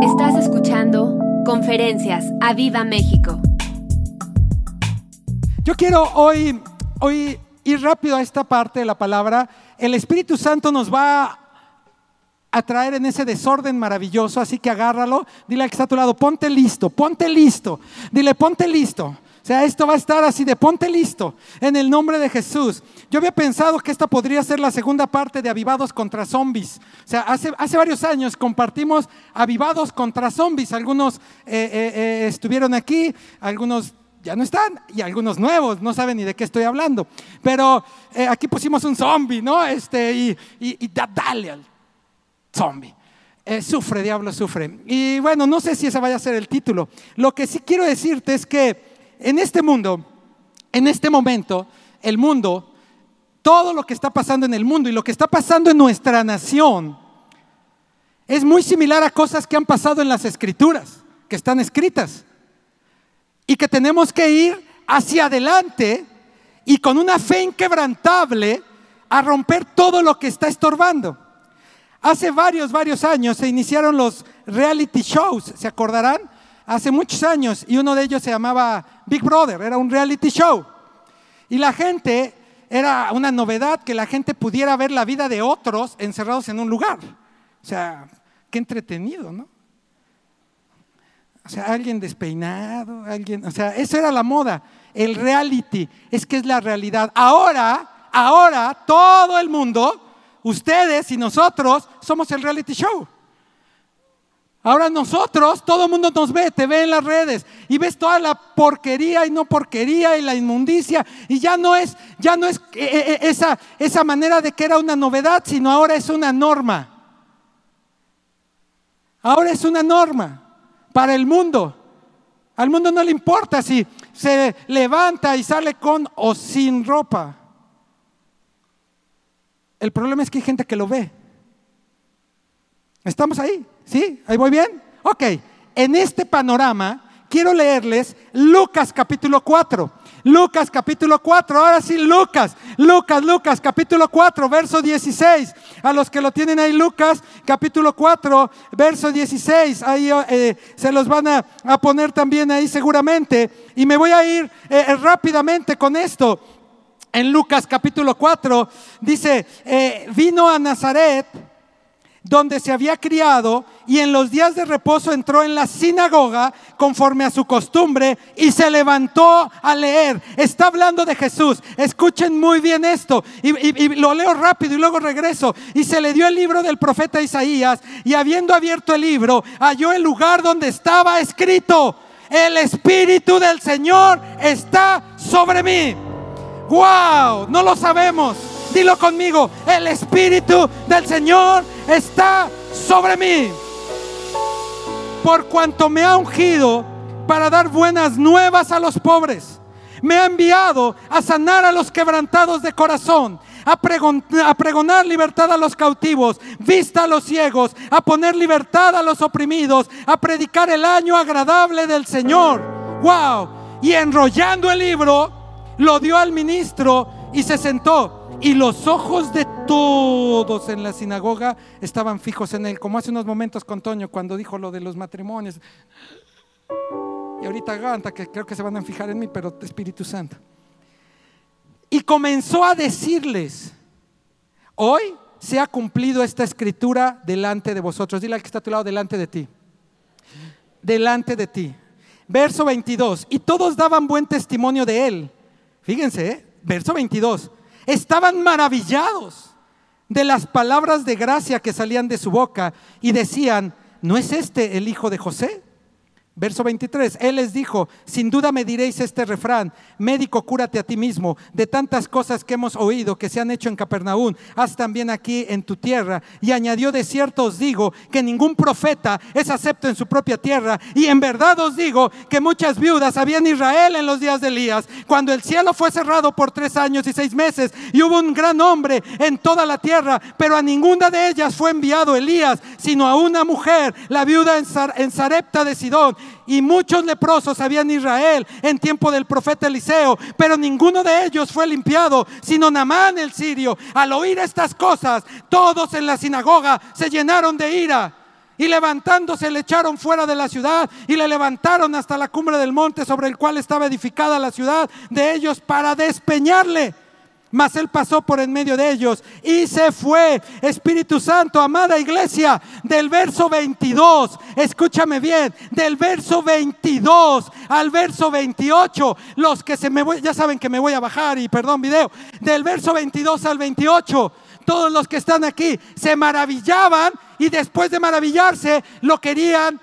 Estás escuchando Conferencias a Viva México. Yo quiero hoy, hoy ir rápido a esta parte de la palabra. El Espíritu Santo nos va a traer en ese desorden maravilloso, así que agárralo. Dile al que está a tu lado, ponte listo, ponte listo. Dile, ponte listo. Sea, esto va a estar así de ponte listo en el nombre de Jesús. Yo había pensado que esta podría ser la segunda parte de Avivados contra Zombies. O sea, hace, hace varios años compartimos Avivados contra Zombies. Algunos eh, eh, eh, estuvieron aquí, algunos ya no están y algunos nuevos no saben ni de qué estoy hablando. Pero aquí pusimos un zombie, ¿no? Este, y, y, dale al zombie. sufre, diablo, sufre. Y bueno, no sé si ese vaya a ser el título. Lo que sí quiero decirte es que en este mundo, en este momento, el mundo, todo lo que está pasando en el mundo y lo que está pasando en nuestra nación, es muy similar a cosas que han pasado en las escrituras, que están escritas, y que tenemos que ir hacia adelante y con una fe inquebrantable a romper todo lo que está estorbando. Hace varios, varios años se iniciaron los reality shows, ¿se acordarán? Hace muchos años y uno de ellos se llamaba Big Brother, era un reality show. Y la gente, era una novedad que la gente pudiera ver la vida de otros encerrados en un lugar. O sea, qué entretenido, ¿no? O sea, alguien despeinado, alguien, o sea, eso era la moda. El reality es que es la realidad. Ahora, ahora todo el mundo, ustedes y nosotros somos el reality show. Ahora nosotros, todo el mundo nos ve, te ve en las redes y ves toda la porquería y no porquería y la inmundicia y ya no es, ya no es eh, eh, eh, esa, esa manera de que era una novedad, sino ahora es una norma. Ahora es una norma para el mundo. Al mundo no le importa si se levanta y sale con o sin ropa. El problema es que hay gente que lo ve. ¿Estamos ahí? ¿Sí? ¿Ahí voy bien? Ok, en este panorama quiero leerles Lucas capítulo 4. Lucas capítulo 4, ahora sí Lucas, Lucas, Lucas capítulo 4, verso 16. A los que lo tienen ahí, Lucas capítulo 4, verso 16, ahí eh, se los van a, poner también ahí seguramente. Y me voy a ir eh, eh, rápidamente con esto. En Lucas capítulo 4 dice, vino a Nazaret donde se había criado y en los días de reposo entró en la sinagoga conforme a su costumbre y se levantó a leer. Está hablando de Jesús. Escuchen muy bien esto y, lo leo rápido y luego regreso. Y se le dio el libro del profeta Isaías y habiendo abierto el libro halló el lugar donde estaba escrito. El Espíritu del Señor está sobre mí. ¡Wow! No lo sabemos Dilo conmigo, el Espíritu del Señor está sobre mí. Por cuanto me ha ungido para dar buenas nuevas a los pobres. Me ha enviado a sanar a los quebrantados de corazón, a, pregonar libertad a los cautivos, vista a los ciegos, a poner libertad a los oprimidos, a predicar el año agradable del Señor. ¡Wow! Y enrollando el libro, lo dio al ministro y se sentó. Y los ojos de todos en la sinagoga estaban fijos en él, como hace unos momentos con Toño cuando dijo lo de los matrimonios. Y ahorita Ganta, que creo que se van a fijar en mí, pero Espíritu Santo. Y comenzó a decirles, hoy se ha cumplido esta escritura delante de vosotros. Dile al que está a tu lado, delante de ti. Delante de ti. Verso 22. Y todos daban buen testimonio de él. Fíjense, ¿eh? verso 22 estaban maravillados de las palabras de gracia que salían de su boca y decían, ¿no es este el hijo de José? Verso 23, Él les dijo, sin duda me diréis este refrán, médico, cúrate a ti mismo, de tantas cosas que hemos oído que se han hecho en Capernaum, haz también aquí en tu tierra. Y añadió, de cierto os digo que ningún profeta es acepto en su propia tierra. Y en verdad os digo que muchas viudas había en Israel en los días de Elías, cuando el cielo fue cerrado por tres años y seis meses, y hubo un gran hombre en toda la tierra, pero a ninguna de ellas fue enviado Elías, sino a una mujer, la viuda en Sarepta de Sidón y muchos leprosos había en Israel en tiempo del profeta Eliseo, pero ninguno de ellos fue limpiado, sino Namán el sirio. Al oír estas cosas, todos en la sinagoga se llenaron de ira. Y levantándose le echaron fuera de la ciudad y le levantaron hasta la cumbre del monte sobre el cual estaba edificada la ciudad de ellos para despeñarle. Mas él pasó por en medio de ellos y se fue. Espíritu Santo, amada iglesia, del verso 22, escúchame bien, del verso 22 al verso 28, los que se me voy, ya saben que me voy a bajar y perdón video, del verso 22 al 28, todos los que están aquí se maravillaban y después de maravillarse lo querían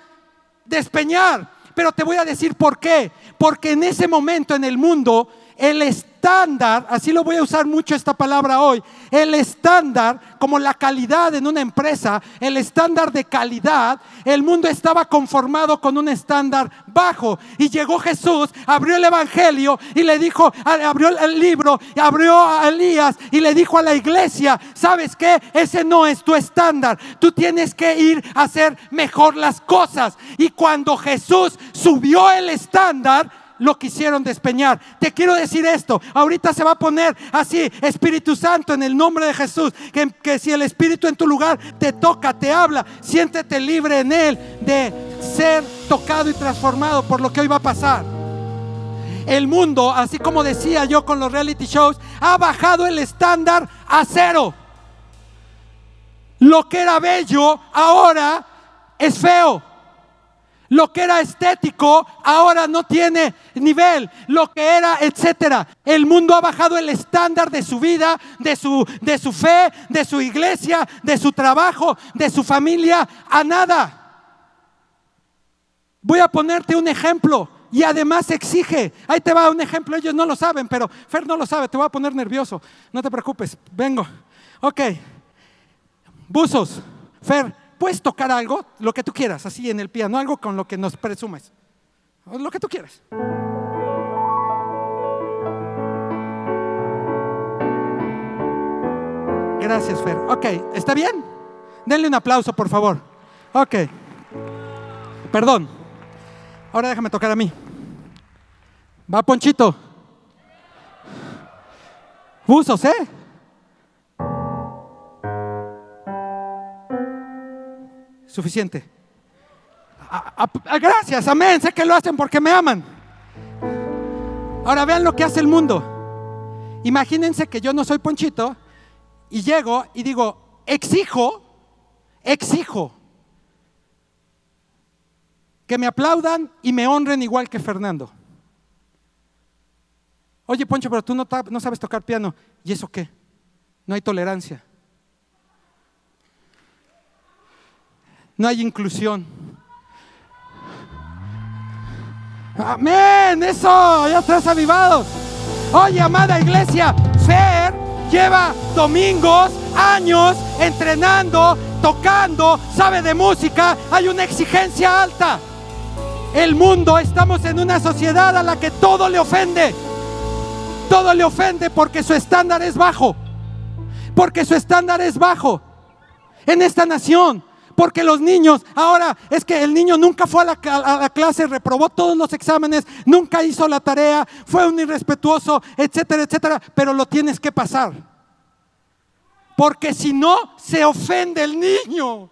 despeñar. Pero te voy a decir por qué. Porque en ese momento en el mundo el estándar, así lo voy a usar mucho esta palabra hoy, el estándar, como la calidad en una empresa, el estándar de calidad, el mundo estaba conformado con un estándar bajo. Y llegó Jesús, abrió el Evangelio y le dijo, abrió el libro, abrió a Elías y le dijo a la iglesia, ¿sabes qué? Ese no es tu estándar. Tú tienes que ir a hacer mejor las cosas. Y cuando Jesús subió el estándar, lo quisieron despeñar. Te quiero decir esto, ahorita se va a poner así, Espíritu Santo, en el nombre de Jesús, que, que si el Espíritu en tu lugar te toca, te habla, siéntete libre en Él de ser tocado y transformado por lo que hoy va a pasar. El mundo, así como decía yo con los reality shows, ha bajado el estándar a cero. Lo que era bello ahora es feo. Lo que era estético ahora no tiene nivel. Lo que era, etcétera. El mundo ha bajado el estándar de su vida, de su, de su fe, de su iglesia, de su trabajo, de su familia, a nada. Voy a ponerte un ejemplo y además exige. Ahí te va un ejemplo, ellos no lo saben, pero Fer no lo sabe, te voy a poner nervioso. No te preocupes, vengo. Ok. Buzos, Fer, puedes tocar algo, lo que tú quieras, así en el piano, algo con lo que nos presumes. Lo que tú quieras. Gracias, Fer. Ok, ¿está bien? Denle un aplauso, por favor. Ok. Perdón. Ahora déjame tocar a mí. Va, Ponchito. Buzos, ¿eh? Suficiente. gracias, amén. Sé que lo hacen porque me aman. Ahora vean lo que hace el mundo. Imagínense que yo no soy Ponchito y llego y digo, exijo, exijo que me aplaudan y me honren igual que Fernando. Oye, Poncho, pero tú no, no sabes tocar piano. ¿Y eso qué? No hay tolerancia. No hay inclusión. Amén, eso, ya estás avivados. Oye, amada iglesia, Fer lleva domingos, años entrenando, tocando, sabe de música, hay una exigencia alta. El mundo, estamos en una sociedad a la que todo le ofende. Todo le ofende porque su estándar es bajo. Porque su estándar es bajo. En esta nación, porque los niños, ahora es que el niño nunca fue a la, clase, reprobó todos los exámenes, nunca hizo la tarea, fue un irrespetuoso, etcétera, etcétera, pero lo tienes que pasar. Porque si no, se ofende el niño.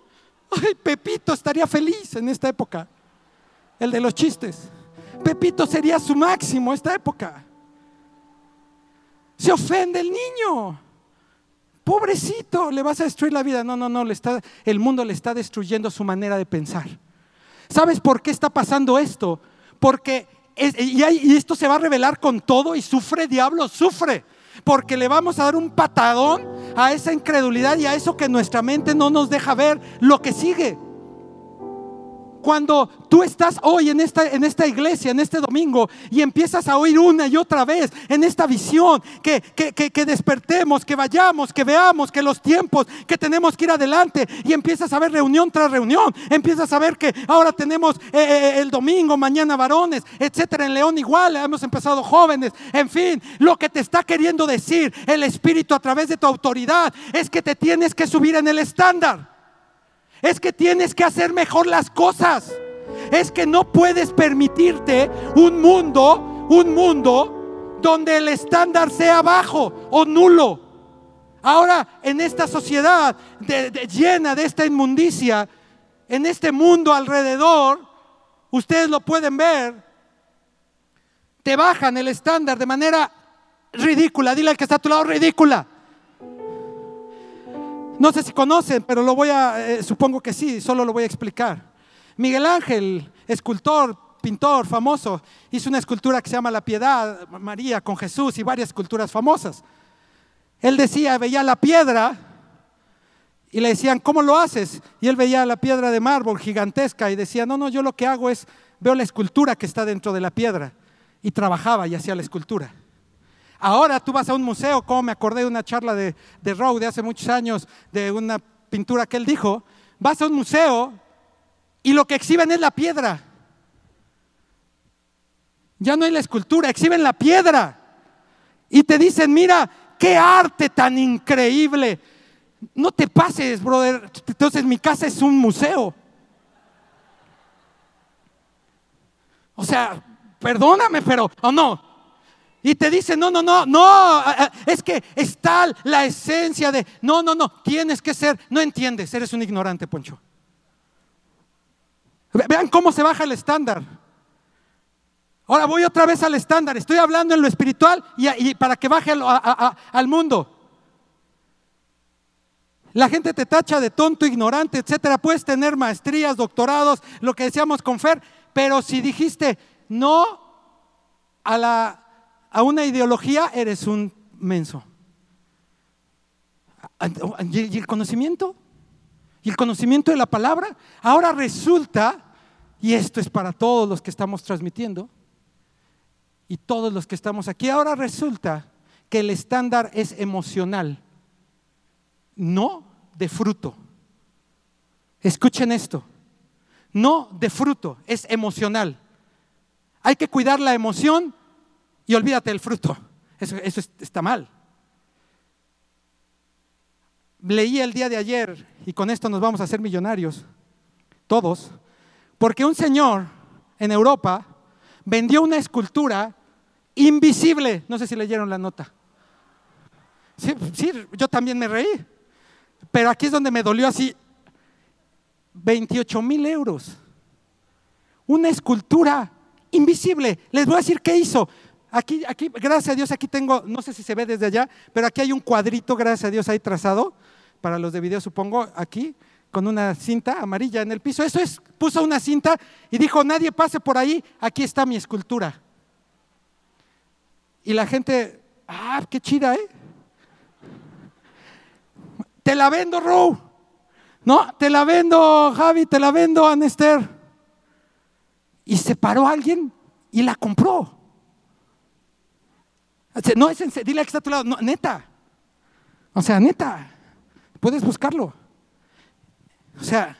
Ay, Pepito estaría feliz en esta época. El de los chistes. Pepito sería su máximo esta época. Se ofende el niño. Pobrecito, le vas a destruir la vida. No, no, no, le está, el mundo le está destruyendo su manera de pensar. ¿Sabes por qué está pasando esto? Porque y, y, esto se va a revelar con todo y sufre, diablo, sufre. Porque le vamos a dar un patadón a esa incredulidad y a eso que nuestra mente no nos deja ver lo que sigue. Cuando tú estás hoy en esta, en esta iglesia, en este domingo, y empiezas a oír una y otra vez en esta visión, que, que, despertemos, que vayamos, que veamos que los tiempos, que tenemos que ir adelante, y empiezas a ver reunión tras reunión, empiezas a ver que ahora tenemos eh, eh, el domingo, mañana varones, etcétera, en León igual, hemos empezado jóvenes, en fin, lo que te está queriendo decir el Espíritu a través de tu autoridad es que te tienes que subir en el estándar es que tienes que hacer mejor las cosas. Es que no puedes permitirte un mundo, un mundo donde el estándar sea bajo o nulo. Ahora, en esta sociedad llena de esta inmundicia, en este mundo alrededor, ustedes lo pueden ver, te bajan el estándar de manera ridícula. Dile al que está a tu lado, ridícula. No sé si conocen, pero lo voy a, eh, supongo que sí, solo lo voy a explicar. Miguel Ángel, escultor, pintor famoso, hizo una escultura que se llama La Piedad, María con Jesús y varias esculturas famosas. Él decía, veía la piedra y le decían, ¿cómo lo haces? Y él veía la piedra de mármol gigantesca y decía, no, no, yo lo que hago es, veo la escultura que está dentro de la piedra. Y trabajaba y hacía la escultura. Ahora tú vas a un museo, como me acordé de una charla de, de Rowe de hace muchos años, de una pintura que él dijo, vas a un museo y lo que exhiben es la piedra. Ya no hay la escultura, exhiben la piedra. Y te dicen, mira, qué arte tan increíble. No te pases, brother. Entonces mi casa es un museo. O sea, perdóname, pero, o no. Y te dicen, no, no, no, no, es que está la esencia de, no, no, no, tienes que ser, no entiendes, eres un ignorante, Poncho. Vean cómo se baja el estándar. Ahora voy otra vez al estándar. Estoy hablando en lo espiritual y, para que baje al mundo. La gente te tacha de tonto, ignorante, etcétera. Puedes tener maestrías, doctorados, lo que decíamos con Fer, pero si dijiste no a, la, a una ideología, eres un menso. ¿Y el conocimiento? ¿Y el conocimiento de la palabra? Ahora resulta, y esto es para todos los que estamos transmitiendo, y todos los que estamos aquí, ahora resulta que el estándar es emocional, no de fruto. Escuchen esto, no de fruto, es emocional. Hay que cuidar la emoción y olvídate del fruto. Eso, está mal. Leí el día de ayer, y con esto nos vamos a hacer millonarios, todos, porque un señor en Europa vendió una escultura invisible. No sé si leyeron la nota. Sí, yo también me reí. Pero aquí es donde me dolió así. 28 mil euros. Una escultura invisible. Les voy a decir qué hizo. Aquí, aquí, gracias a Dios, aquí tengo, no sé si se ve desde allá, pero aquí hay un cuadrito, gracias a Dios, ahí trazado, para los de video supongo, aquí, con una cinta amarilla en el piso. Eso es, puso una cinta y dijo, nadie pase por ahí, aquí está mi escultura. Y la gente, ah, qué chida, ¿eh? Te la vendo, Ro. No, te la vendo, Javi, te la vendo, Anester. Y se paró alguien y la compró. No es en, dile que está a tu lado, neta. O sea, neta, puedes buscarlo. O sea,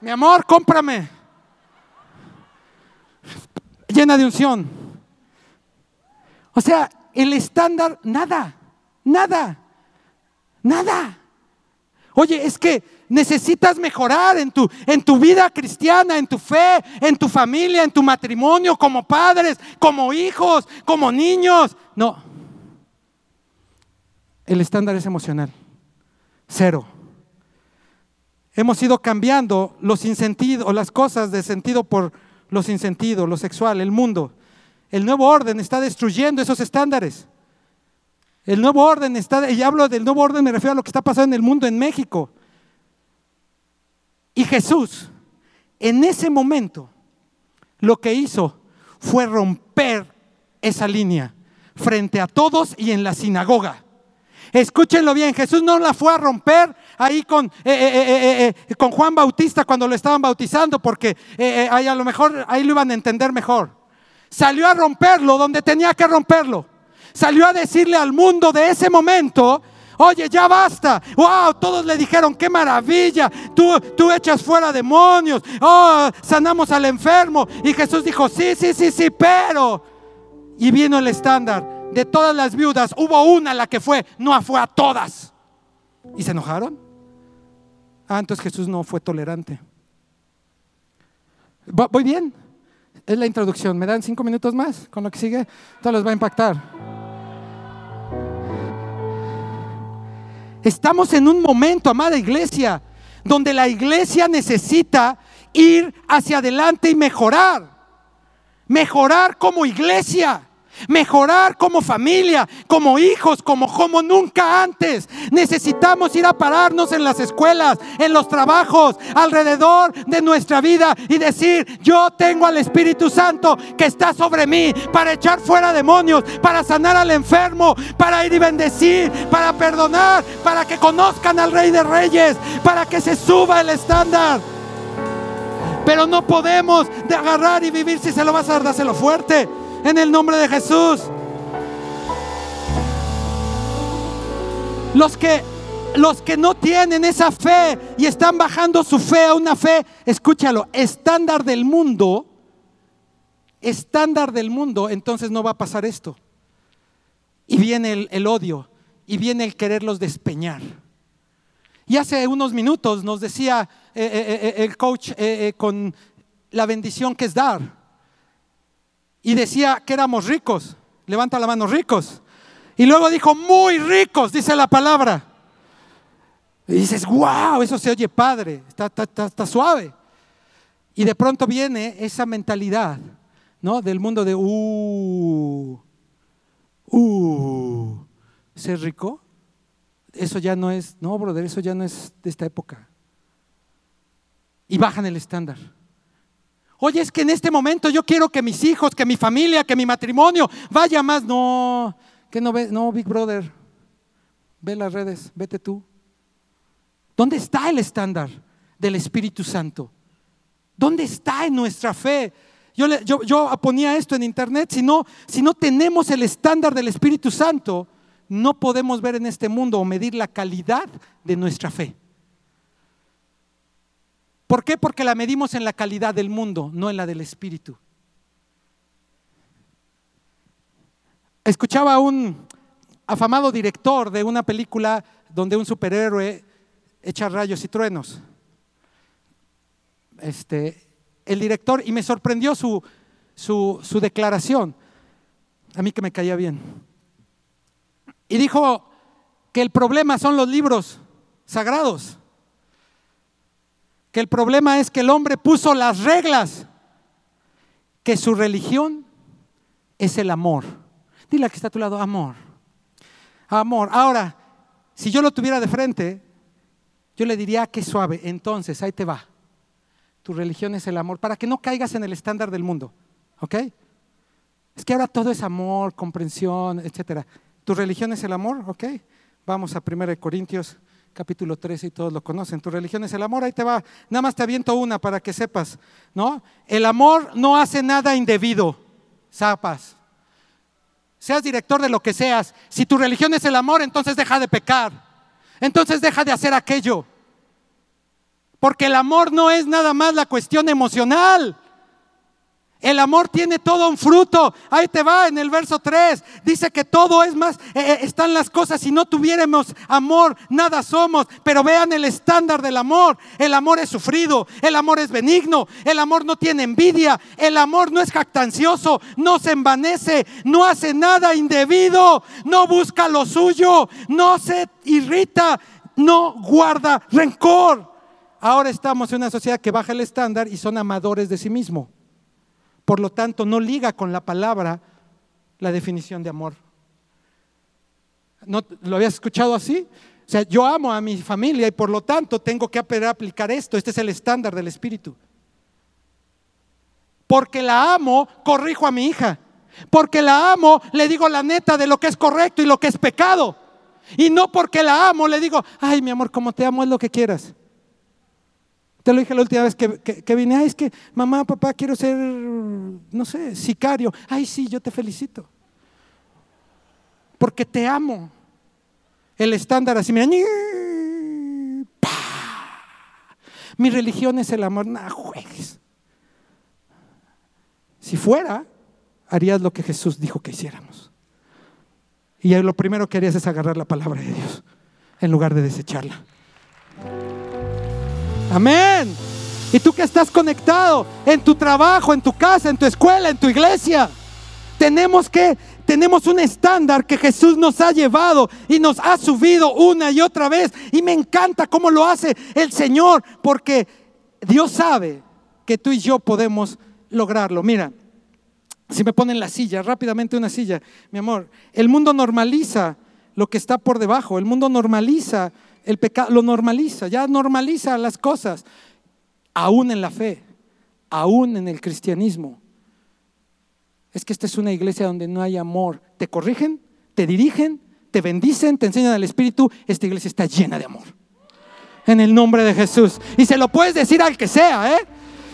mi amor, cómprame. Llena de unción. O sea, el estándar, nada, nada, nada. Oye, es que necesitas mejorar en tu, en tu vida cristiana, en tu fe, en tu familia, en tu matrimonio, como padres, como hijos, como niños. No. El estándar es emocional. Cero. Hemos ido cambiando los insentidos, las cosas de sentido por los insentidos, lo sexual, el mundo. El nuevo orden está destruyendo esos estándares. El nuevo orden está, y hablo del nuevo orden, me refiero a lo que está pasando en el mundo, en México. Y Jesús, en ese momento, lo que hizo fue romper esa línea frente a todos y en la sinagoga. Escúchenlo bien, Jesús no la fue a romper ahí con, eh, eh, eh, con Juan Bautista cuando lo estaban bautizando, porque ahí a lo mejor ahí lo iban a entender mejor. Salió a romperlo donde tenía que romperlo salió a decirle al mundo de ese momento, oye, ya basta. Wow, todos le dijeron, qué maravilla, tú, tú echas fuera demonios, oh, sanamos al enfermo. Y Jesús dijo, sí, sí, sí, sí, pero... Y vino el estándar de todas las viudas, hubo una la que fue, no fue a todas. ¿Y se enojaron? Ah, entonces Jesús no fue tolerante. ¿Voy bien? Es la introducción. ¿Me dan cinco minutos más con lo que sigue? Todo les va a impactar. Estamos en un momento, amada iglesia, donde la iglesia necesita ir hacia adelante y mejorar. Mejorar como iglesia mejorar como familia, como hijos, como, como nunca antes. Necesitamos ir a pararnos en las escuelas, en los trabajos, alrededor de nuestra vida y decir, yo tengo al Espíritu Santo que está sobre mí para echar fuera demonios, para sanar al enfermo, para ir y bendecir, para perdonar, para que conozcan al Rey de Reyes, para que se suba el estándar. Pero no podemos de agarrar y vivir si se lo vas a dar, dáselo fuerte en el nombre de Jesús. Los que los que no tienen esa fe y están bajando su fe a una fe, escúchalo, estándar del mundo, estándar del mundo, entonces no va a pasar esto. Y viene el, odio, y viene el quererlos despeñar. Y hace unos minutos nos decía eh, eh, eh, el coach con la bendición que es dar y decía que éramos ricos. Levanta la mano, ricos. Y luego dijo, muy ricos, dice la palabra. Y dices, wow, eso se oye padre, está, suave. Y de pronto viene esa mentalidad, ¿no? Del mundo de, uh, uh, ser rico. Eso ya no es, no, brother, eso ya no es de esta época. Y bajan el estándar. Oye, es que en este momento yo quiero que mis hijos, que mi familia, que mi matrimonio vaya más. No, que no ve, no, Big Brother. Ve las redes, vete tú. ¿Dónde está el estándar del Espíritu Santo? ¿Dónde está en nuestra fe? Yo, yo, yo ponía esto en internet, si no, si no tenemos el estándar del Espíritu Santo, no podemos ver en este mundo o medir la calidad de nuestra fe. ¿Por qué? Porque la medimos en la calidad del mundo, no en la del espíritu. Escuchaba a un afamado director de una película donde un superhéroe echa rayos y truenos. Este, el director, y me sorprendió su, su, su declaración, a mí que me caía bien. Y dijo que el problema son los libros sagrados que el problema es que el hombre puso las reglas, que su religión es el amor. Dile a que está a tu lado, amor. Amor. Ahora, si yo lo tuviera de frente, yo le diría, que suave. Entonces, ahí te va. Tu religión es el amor, para que no caigas en el estándar del mundo. ¿Ok? Es que ahora todo es amor, comprensión, etc. Tu religión es el amor, ¿ok? Vamos a 1 Corintios capítulo 13 y todos lo conocen. Tu religión es el amor, ahí te va. Nada más te aviento una para que sepas, ¿no? El amor no hace nada indebido, zapas. Seas director de lo que seas, si tu religión es el amor, entonces deja de pecar. Entonces deja de hacer aquello. Porque el amor no es nada más la cuestión emocional. El amor tiene todo un fruto. Ahí te va en el verso 3. Dice que todo es más, eh, eh, están las cosas. Si no tuviéramos amor, nada somos. Pero vean el estándar del amor. El amor es sufrido. El amor es benigno. El amor no tiene envidia. El amor no es jactancioso. No se envanece. No hace nada indebido. No busca lo suyo. No se irrita. No guarda rencor. Ahora estamos en una sociedad que baja el estándar y son amadores de sí mismo. Por lo tanto, no liga con la palabra la definición de amor. ¿No, ¿Lo habías escuchado así? O sea, yo amo a mi familia y por lo tanto tengo que aplicar esto. Este es el estándar del Espíritu. Porque la amo, corrijo a mi hija. Porque la amo, le digo la neta de lo que es correcto y lo que es pecado. Y no porque la amo, le digo, ay mi amor, como te amo es lo que quieras. Te lo dije la última vez que, vine, ay, es que mamá, papá, quiero ser, no sé, sicario. Ay, sí, yo te felicito. Porque te amo. El estándar así, mira, mi religión es el amor, no juegues. Si fuera, harías lo que Jesús dijo que hiciéramos. Y lo primero que harías es agarrar la palabra de Dios en lugar de desecharla. Amén. Y tú que estás conectado en tu trabajo, en tu casa, en tu escuela, en tu iglesia, tenemos que tenemos un estándar que Jesús nos ha llevado y nos ha subido una y otra vez. Y me encanta cómo lo hace el Señor, porque Dios sabe que tú y yo podemos lograrlo. Mira, si me ponen la silla, rápidamente una silla, mi amor, el mundo normaliza lo que está por debajo, el mundo normaliza el pecado, lo normaliza, ya normaliza las cosas, aún en la fe, aún en el cristianismo. Es que esta es una iglesia donde no hay amor. Te corrigen, te dirigen, te bendicen, te enseñan al Espíritu. Esta iglesia está llena de amor. En el nombre de Jesús. Y se lo puedes decir al que sea, ¿eh?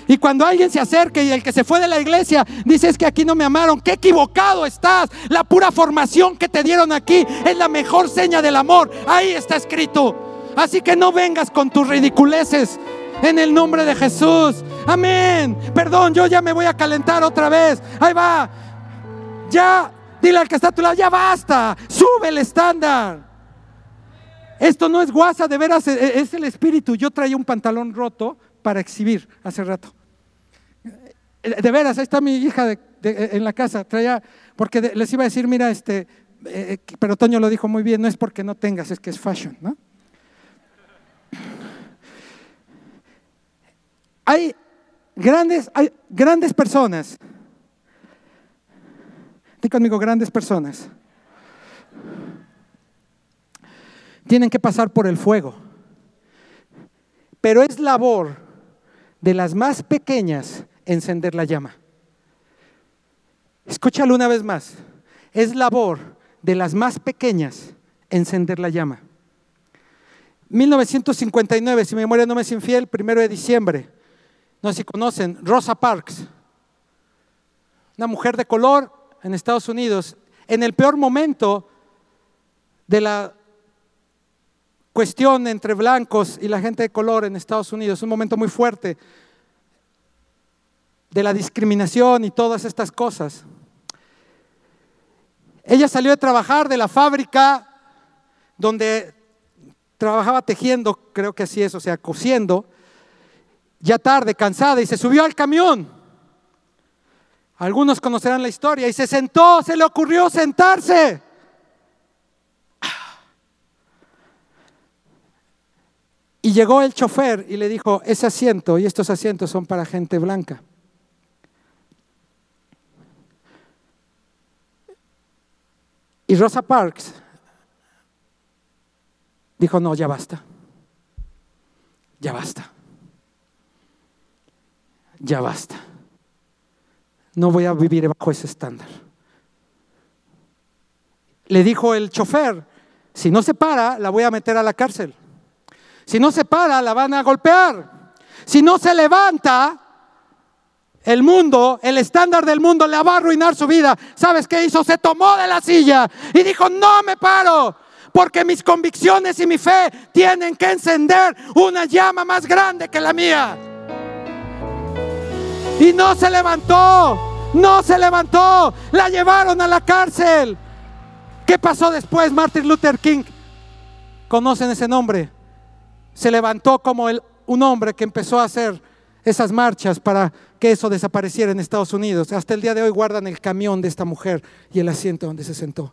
Y cuando alguien se acerque y el que se fue de la iglesia dice es que aquí no me amaron, qué equivocado estás. La pura formación que te dieron aquí es la mejor seña del amor. Ahí está escrito. Así que no vengas con tus ridiculeces en el nombre de Jesús. Amén. Perdón, yo ya me voy a calentar otra vez. Ahí va. Ya, dile al que está a tu lado, ya basta. Sube el estándar. Esto no es guasa, de veras, e, e, es el espíritu. Yo traía un pantalón roto para exhibir hace rato. De veras, ahí está mi hija en la casa, traía, porque les iba a decir, mira, este, eh, pero Toño lo dijo muy bien, no es porque no tengas, es que es fashion, ¿no? Hay grandes, hay grandes personas. Dí conmigo, grandes personas. Tienen que pasar por el fuego. Pero es labor de las más pequeñas encender la llama. Escúchalo una vez más. Es labor de las más pequeñas encender la llama. 1959, si mi memoria no me es infiel, primero de diciembre. No sé si conocen, Rosa Parks, una mujer de color en Estados Unidos, en el peor momento de la cuestión entre blancos y la gente de color en Estados Unidos, un momento muy fuerte de la discriminación y todas estas cosas. Ella salió de trabajar de la fábrica donde trabajaba tejiendo, creo que así es, o sea, cosiendo, ya tarde, cansada, y se subió al camión. Algunos conocerán la historia, y se sentó, se le ocurrió sentarse. Y llegó el chofer y le dijo, ese asiento y estos asientos son para gente blanca. Y Rosa Parks dijo, no, ya basta. Ya basta. Ya basta. No voy a vivir bajo ese estándar. Le dijo el chofer, si no se para, la voy a meter a la cárcel. Si no se para, la van a golpear. Si no se levanta, el mundo, el estándar del mundo le va a arruinar su vida. ¿Sabes qué hizo? Se tomó de la silla y dijo, no me paro, porque mis convicciones y mi fe tienen que encender una llama más grande que la mía. Y no se levantó, no se levantó, la llevaron a la cárcel. ¿Qué pasó después? Martin Luther King, ¿conocen ese nombre? se levantó como un hombre que empezó a hacer esas marchas para que eso desapareciera en Estados Unidos. Hasta el día de hoy guardan el camión de esta mujer y el asiento donde se sentó.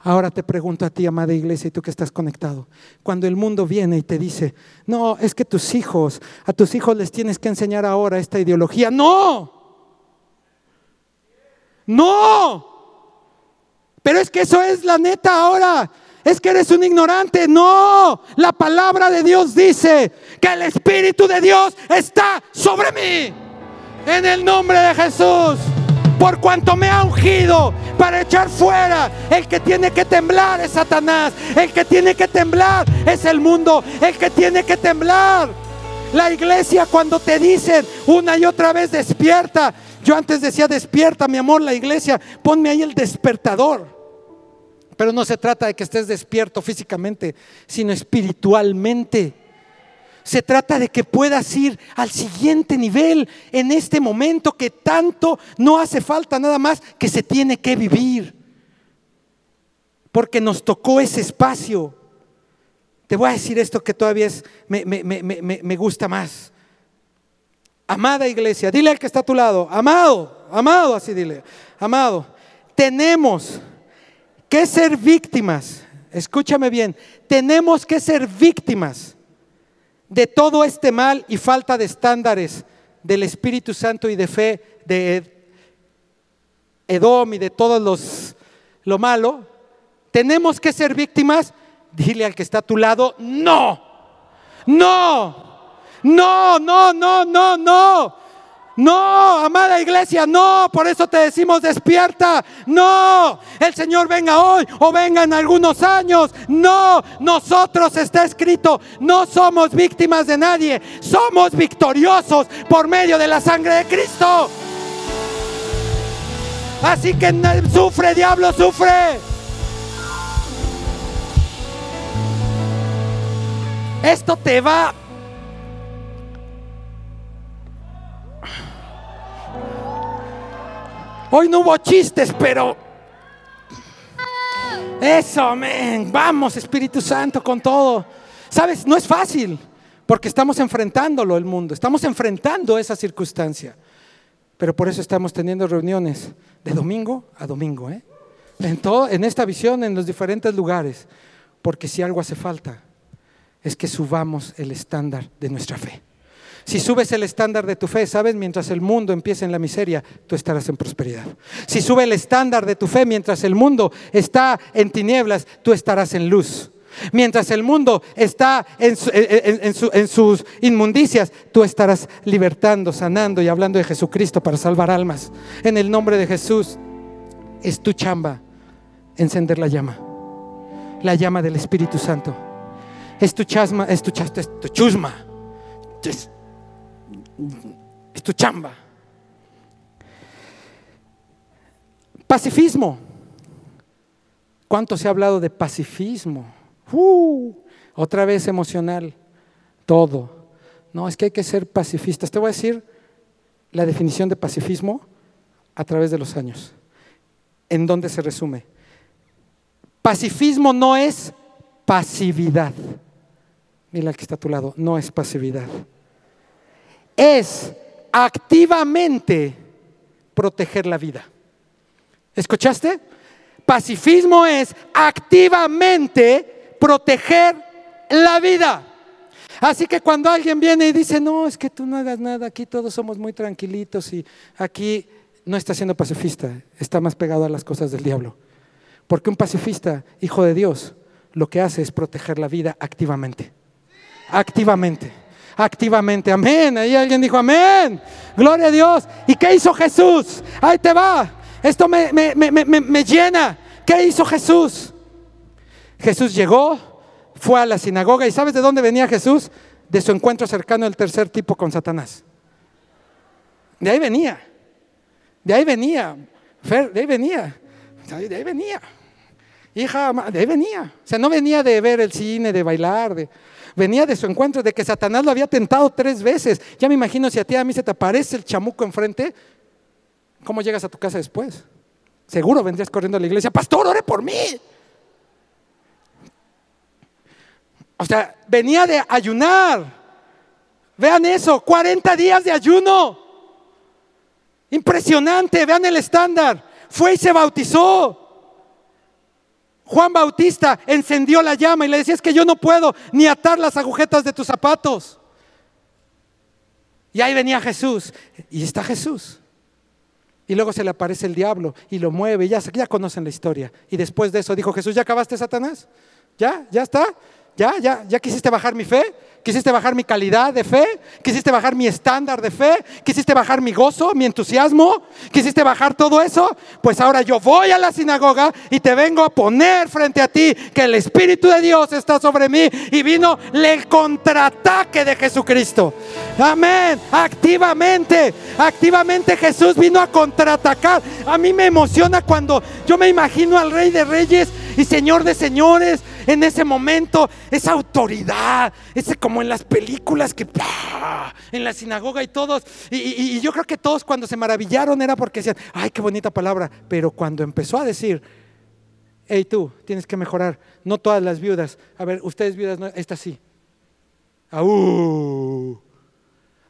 Ahora te pregunto a ti, amada iglesia, y tú que estás conectado, cuando el mundo viene y te dice, no, es que tus hijos, a tus hijos les tienes que enseñar ahora esta ideología, no, no, pero es que eso es la neta ahora es que eres un ignorante. No, la palabra de Dios dice que el Espíritu de Dios está sobre mí. En el nombre de Jesús. Por cuanto me ha ungido para echar fuera, el que tiene que temblar es Satanás. El que tiene que temblar es el mundo. El que tiene que temblar. La iglesia cuando te dicen una y otra vez despierta. Yo antes decía despierta, mi amor, la iglesia. Ponme ahí el despertador. Pero no se trata de que estés despierto físicamente, sino espiritualmente. Se trata de que puedas ir al siguiente nivel en este momento que tanto no hace falta nada más que se tiene que vivir. Porque nos tocó ese espacio. Te voy a decir esto que todavía es, me, me gusta más. Amada iglesia, dile al que está a tu lado, amado, amado, así dile, amado tenemos que ser víctimas, escúchame bien, tenemos que ser víctimas de todo este mal y falta de estándares del Espíritu Santo y de fe de Edom y de todos los lo malo, tenemos que ser víctimas. Dile al que está a tu lado, no, no, no, no, no, no, no. No, amada iglesia, no, por eso te decimos despierta. No, el Señor venga hoy o venga en algunos años. No, nosotros está escrito, no somos víctimas de nadie, somos victoriosos por medio de la sangre de Cristo. Así que sufre, diablo, sufre. Esto te va Hoy no hubo chistes, pero... Eso, amén. Vamos, Espíritu Santo, con todo. Sabes, no es fácil, porque estamos enfrentándolo el mundo, estamos enfrentando esa circunstancia. Pero por eso estamos teniendo reuniones de domingo a domingo, ¿eh? En, todo, en esta visión, en los diferentes lugares. Porque si algo hace falta, es que subamos el estándar de nuestra fe. Si subes el estándar de tu fe, ¿sabes? Mientras el mundo empiece en la miseria, tú estarás en prosperidad. Si sube el estándar de tu fe mientras el mundo está en tinieblas, tú estarás en luz. Mientras el mundo está en, sus inmundicias, tú estarás libertando, sanando y hablando de Jesucristo para salvar almas. En el nombre de Jesús, es tu chamba encender la llama, la llama del Espíritu Santo. Es tu chasma, es tu, chasma, es tu chusma, tu chamba. Pacifismo. ¿Cuánto se ha hablado de pacifismo? Uh, otra vez emocional. Todo. No, es que hay que ser pacifistas. Te voy a decir la definición de pacifismo a través de los años. ¿En dónde se resume? Pacifismo no es pasividad. Mira el que está a tu lado, no es pasividad es activamente proteger la vida. ¿Escuchaste? Pacifismo es activamente proteger la vida. Así que cuando alguien viene y dice, no, es que tú no hagas nada, aquí todos somos muy tranquilitos y aquí no está siendo pacifista, está más pegado a las cosas del diablo. Porque un pacifista, hijo de Dios, lo que hace es proteger la vida activamente. Activamente activamente. Amén. Ahí alguien dijo, amén. Gloria a Dios. ¿Y qué hizo Jesús? Ahí te va. Esto me, me, llena. ¿Qué hizo Jesús? Jesús llegó, fue a la sinagoga y ¿sabes de dónde venía Jesús? De su encuentro cercano del tercer tipo con Satanás. De ahí venía. De ahí venía. de ahí venía. De ahí venía. Hija, de ahí venía. O sea, no venía de ver el cine, de bailar, de, venía de su encuentro, de que Satanás lo había tentado tres veces. Ya me imagino si a ti a mí se te aparece el chamuco enfrente, ¿cómo llegas a tu casa después? Seguro vendrías corriendo a la iglesia, pastor, ore por mí. O sea, venía de ayunar. Vean eso, 40 días de ayuno. Impresionante, vean el estándar. Fue y se bautizó. Juan Bautista encendió la llama y le decía, es que yo no puedo ni atar las agujetas de tus zapatos. Y ahí venía Jesús. Y está Jesús. Y luego se le aparece el diablo y lo mueve. Ya, ya conocen la historia. Y después de eso dijo Jesús, ¿ya acabaste Satanás? ¿Ya? ¿Ya está? ¿Ya? ¿Ya? ¿Ya quisiste bajar mi fe? ¿Quisiste bajar mi calidad de fe? ¿Quisiste bajar mi estándar de fe? ¿Quisiste bajar mi gozo, mi entusiasmo? ¿Quisiste bajar todo eso? Pues ahora yo voy a la sinagoga y te vengo a poner frente a ti que el Espíritu de Dios está sobre mí y vino el contraataque de Jesucristo. Amén. Activamente, activamente Jesús vino a contraatacar. A mí me emociona cuando yo me imagino al Rey de Reyes y Señor de Señores en ese momento, esa autoridad, ese como en las películas que en la sinagoga y todos, y, yo creo que todos cuando se maravillaron era porque decían, ay, qué bonita palabra, pero cuando empezó a decir, hey tú, tienes que mejorar, no todas las viudas, a ver, ustedes viudas, esta sí.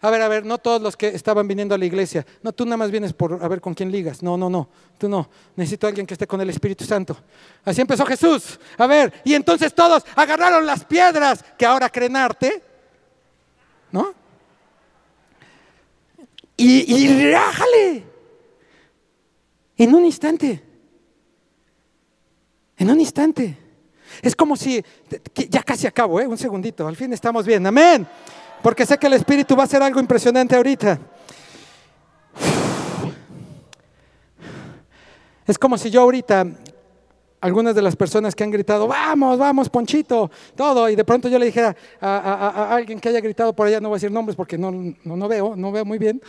A ver, a ver, no todos los que estaban viniendo a la iglesia. No, tú nada más vienes por a ver con quién ligas. No, no, no. Tú no. Necesito a alguien que esté con el Espíritu Santo. Así empezó Jesús. A ver, y entonces todos agarraron las piedras que ahora creen arte. ¿No? Y, y. En un instante. En un instante. Es como si, ya casi acabo, ¿eh? un segundito, al fin estamos bien, amén. Porque sé que el Espíritu va a hacer algo impresionante ahorita. Es como si yo ahorita, algunas de las personas que han gritado, vamos, vamos, Ponchito, todo, y de pronto yo le dijera a, alguien que haya gritado por allá, no voy a decir nombres porque no, no, veo, no veo muy bien,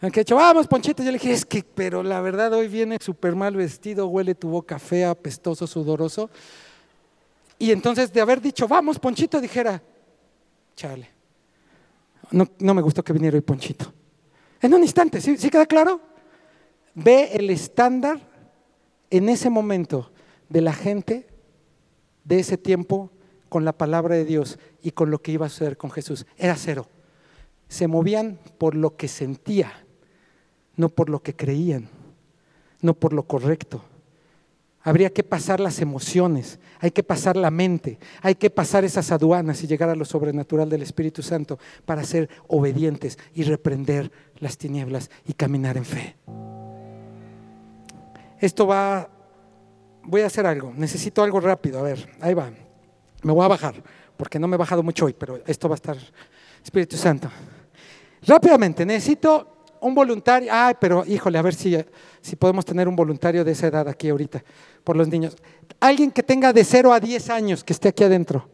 que he dicho, vamos, Ponchito, yo le dije, es que, pero la verdad hoy viene súper mal vestido, huele tu boca fea, pestoso, sudoroso. Y entonces de haber dicho, vamos, Ponchito, dijera, chale, no, no me gustó que viniera hoy Ponchito. En un instante, ¿sí, ¿sí queda claro? Ve el estándar en ese momento de la gente de ese tiempo con la palabra de Dios y con lo que iba a suceder con Jesús. Era cero. Se movían por lo que sentía, no por lo que creían, no por lo correcto. Habría que pasar las emociones, hay que pasar la mente, hay que pasar esas aduanas y llegar a lo sobrenatural del Espíritu Santo para ser obedientes y reprender las tinieblas y caminar en fe. Esto va, voy a hacer algo, necesito algo rápido, a ver, ahí va, me voy a bajar, porque no me he bajado mucho hoy, pero esto va a estar, Espíritu Santo. Rápidamente, necesito un voluntario, ay, pero híjole, a ver si, si podemos tener un voluntario de esa edad aquí ahorita, por los niños. Alguien que tenga de 0 a 10 años, que esté aquí adentro.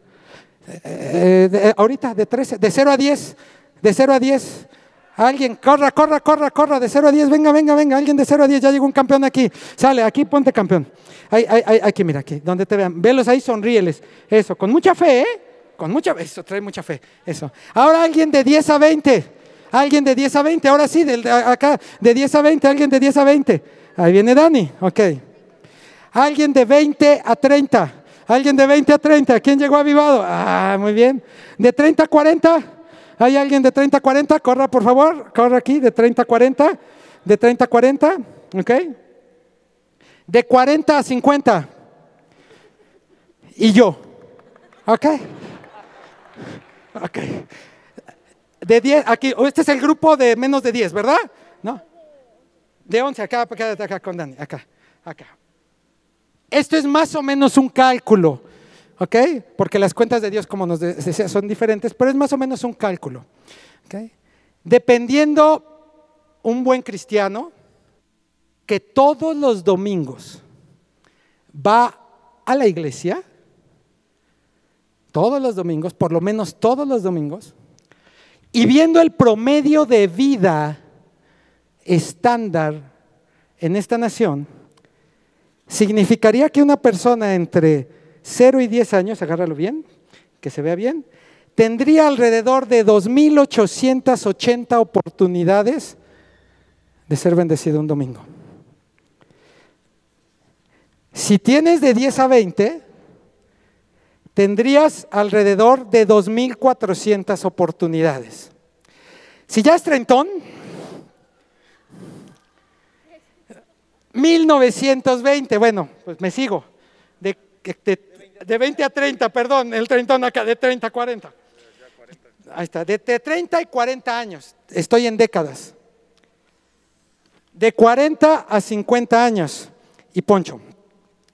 Eh, eh, ahorita, de 13, de 0 a 10, de 0 a 10. Alguien, corra, corra, corra, corra, de 0 a 10, venga, venga, venga, alguien de 0 a 10, ya llegó un campeón aquí. Sale, aquí ponte campeón. Ahí, ahí, aquí, mira, aquí, donde te vean. Velos ahí, sonríeles. Eso, con mucha fe, ¿eh? Con mucha, eso, trae mucha fe. Eso. Ahora alguien de 10 a 20. Alguien de 10 a 20, ahora sí, de, acá, de 10 a 20, alguien de 10 a 20. Ahí viene Dani, ok. Alguien de 20 a 30. Alguien de 20 a 30. ¿Quién llegó avivado? Ah, muy bien. De 30 a 40. ¿Hay alguien de 30 a 40? Corra, por favor. Corra aquí, de 30 a 40. De 30 a 40. ¿Ok? De 40 a 50. Y yo. ¿Ok? Ok. De 10, aquí, este es el grupo de menos de 10, ¿verdad? ¿No? De 11, acá, acá, acá con Dani, acá, acá. Esto es más o menos un cálculo, ¿ok? Porque las cuentas de Dios, como nos decía, son diferentes, pero es más o menos un cálculo. ¿ok? Dependiendo un buen cristiano que todos los domingos va a la iglesia, todos los domingos, por lo menos todos los domingos, y viendo el promedio de vida estándar en esta nación, significaría que una persona entre 0 y 10 años, agárralo bien, que se vea bien, tendría alrededor de 2.880 oportunidades de ser bendecido un domingo. Si tienes de 10 a 20, tendrías alrededor de 2.400 oportunidades. Si ya es treintón, 1920, bueno, pues me sigo. De, de, 20 a 30, perdón, el treintón acá, de 30 a 40. Ahí está, de, de 30 y 40 años, estoy en décadas. De 40 a 50 años. Y Poncho,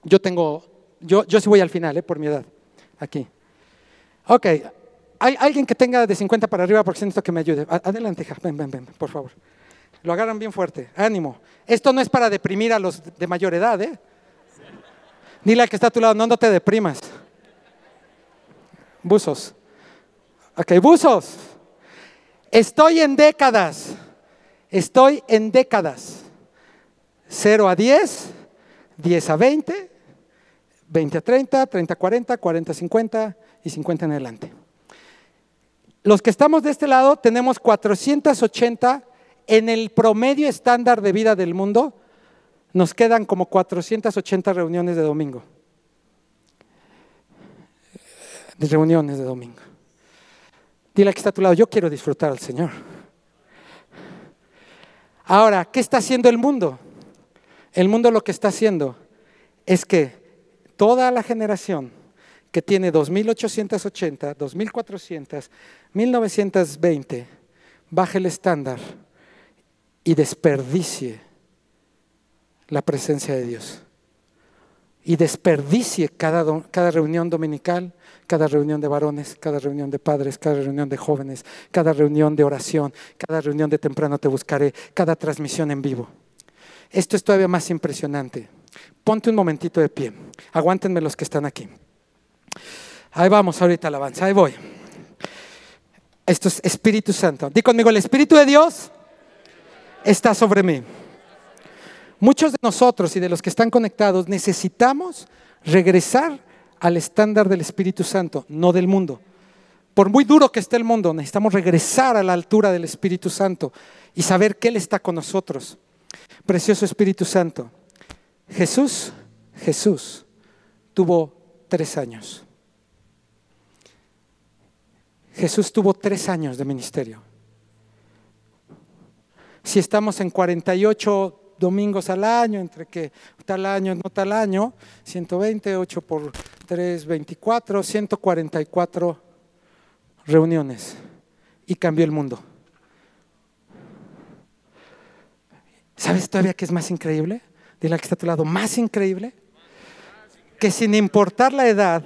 yo tengo, yo, yo sí voy al final, eh, por mi edad. Aquí. Ok. ¿Hay alguien que tenga de 50 para arriba porque siento que me ayude? Adelante, ven, ven, ven, por favor. Lo agarran bien fuerte. Ánimo. Esto no es para deprimir a los de mayor edad, ¿eh? Dile al que está a tu lado, no, no te deprimas. Buzos. Ok, buzos. Estoy en décadas. Estoy en décadas. 0 a 10, 10 a 20, 20 a 30, 30 a 40, 40 a 50 y 50 en adelante. Los que estamos de este lado tenemos 480 en el promedio estándar de vida del mundo. Nos quedan como 480 reuniones de domingo. De reuniones de domingo. Dile que está a tu lado, yo quiero disfrutar al Señor. Ahora, ¿qué está haciendo el mundo? El mundo lo que está haciendo es que toda la generación que tiene 2880, 2400, 1920, baje el estándar y desperdicie la presencia de Dios. Y desperdicie cada, cada reunión dominical, cada reunión de varones, cada reunión de padres, cada reunión de jóvenes, cada reunión de oración, cada reunión de temprano te buscaré, cada transmisión en vivo. Esto es todavía más impresionante. Ponte un momentito de pie. Aguántenme los que están aquí. Ahí vamos ahorita alabanza, ahí voy. Esto es Espíritu Santo. Di conmigo, el Espíritu de Dios está sobre mí. Muchos de nosotros y de los que están conectados necesitamos regresar al estándar del Espíritu Santo, no del mundo. Por muy duro que esté el mundo, necesitamos regresar a la altura del Espíritu Santo y saber que Él está con nosotros. Precioso Espíritu Santo. Jesús, Jesús tuvo tres años. Jesús tuvo tres años de ministerio. Si estamos en 48 domingos al año, entre que tal año, no tal año, 120, 8 por 3, 24, 144 reuniones. Y cambió el mundo. ¿Sabes todavía qué es más increíble? Dile que está a tu lado, más increíble. Que sin importar la edad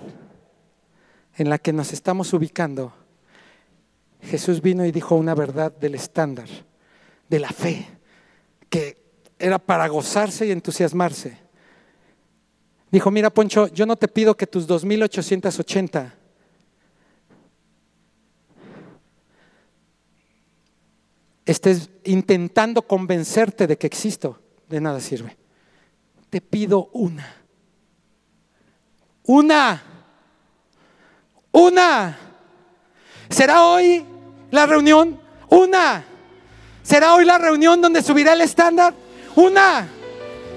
en la que nos estamos ubicando, Jesús vino y dijo una verdad del estándar, de la fe, que era para gozarse y entusiasmarse. Dijo, mira Poncho, yo no te pido que tus 2880 estés intentando convencerte de que existo, de nada sirve. Te pido una. Una. Una. ¿Será hoy la reunión? Una. ¿Será hoy la reunión donde subirá el estándar? Una.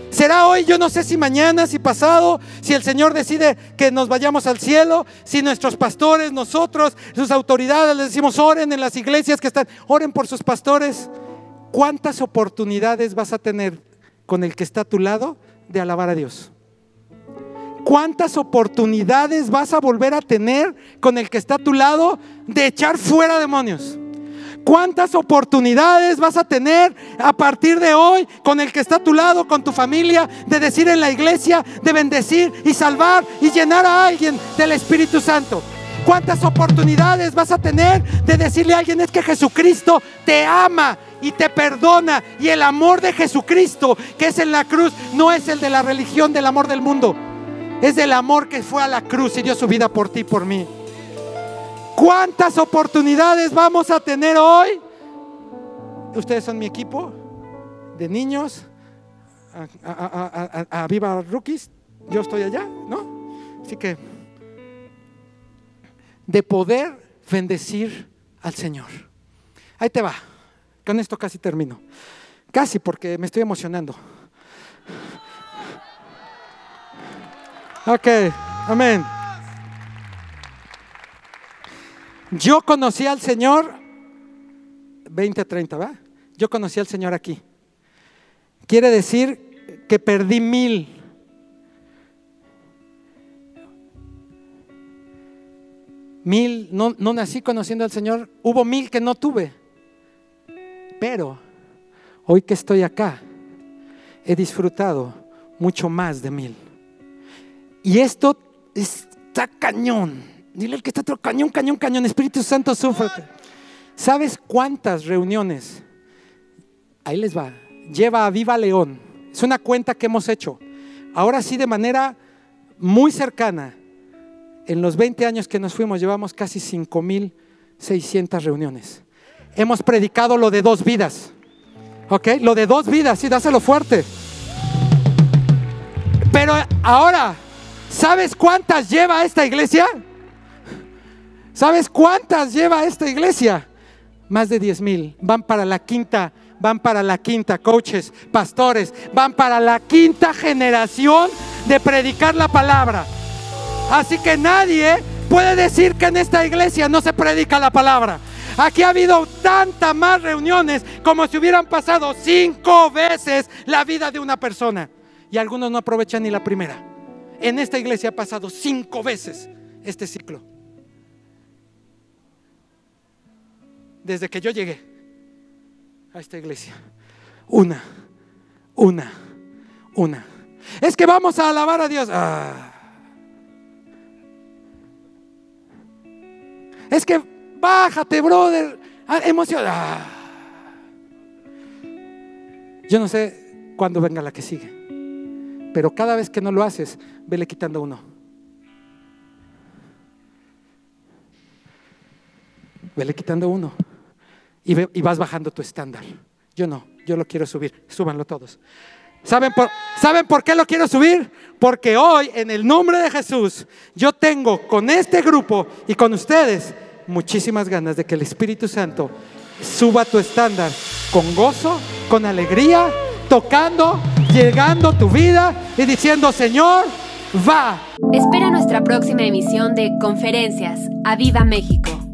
Será hoy, yo no sé si mañana, si pasado, si el Señor decide que nos vayamos al cielo, si nuestros pastores, nosotros, sus autoridades, les decimos, oren en las iglesias que están, oren por sus pastores. ¿Cuántas oportunidades vas a tener con el que está a tu lado de alabar a Dios? ¿Cuántas oportunidades vas a volver a tener con el que está a tu lado de echar fuera demonios? ¿Cuántas oportunidades vas a tener a partir de hoy con el que está a tu lado, con tu familia, de decir en la iglesia, de bendecir y salvar y llenar a alguien del Espíritu Santo? ¿Cuántas oportunidades vas a tener de decirle a alguien es que Jesucristo te ama y te perdona y el amor de Jesucristo que es en la cruz no es el de la religión del amor del mundo? Es del amor que fue a la cruz y dio su vida por ti y por mí. ¿Cuántas oportunidades vamos a tener hoy? Ustedes son mi equipo de niños, a, Viva Rookies, yo estoy allá, ¿no? Así que, de poder bendecir al Señor. Ahí te va, con esto casi termino. Casi porque me estoy emocionando. Ok, amén. Yo conocí al Señor, 20 30, ¿va? Yo conocí al Señor aquí. Quiere decir que perdí mil. Mil, no, no nací conociendo al Señor, hubo mil que no tuve. Pero hoy que estoy acá, he disfrutado mucho más de mil. Y esto está cañón. Dile al que está otro cañón, cañón, cañón. Espíritu Santo, sufre. ¿Sabes cuántas reuniones? Ahí les va. Lleva a Viva León. Es una cuenta que hemos hecho. Ahora sí, de manera muy cercana. En los 20 años que nos fuimos, llevamos casi 5.600 reuniones. Hemos predicado lo de dos vidas. ¿Ok? Lo de dos vidas, sí, dáselo fuerte. Pero ahora, ¿sabes cuántas lleva esta iglesia? ¿Sabes cuántas lleva esta iglesia? Más de 10 mil. Van para la quinta, van para la quinta, coaches, pastores, van para la quinta generación de predicar la palabra. Así que nadie puede decir que en esta iglesia no se predica la palabra. Aquí ha habido tantas más reuniones como si hubieran pasado cinco veces la vida de una persona. Y algunos no aprovechan ni la primera. En esta iglesia ha pasado cinco veces este ciclo. Desde que yo llegué a esta iglesia. Una, una, una. Es que vamos a alabar a Dios. Ah. Es que bájate, brother. Ah, emoción. Ah. Yo no sé cuándo venga la que sigue. Pero cada vez que no lo haces, vele quitando uno. Vele quitando uno. Y, vas bajando tu estándar. Yo no, yo lo quiero subir. Súbanlo todos. ¿Saben por, ¿Saben por qué lo quiero subir? Porque hoy, en el nombre de Jesús, yo tengo con este grupo y con ustedes muchísimas ganas de que el Espíritu Santo suba tu estándar con gozo, con alegría, tocando, llegando a tu vida y diciendo, Señor, va. Espera nuestra próxima emisión de Conferencias. ¡A Viva México!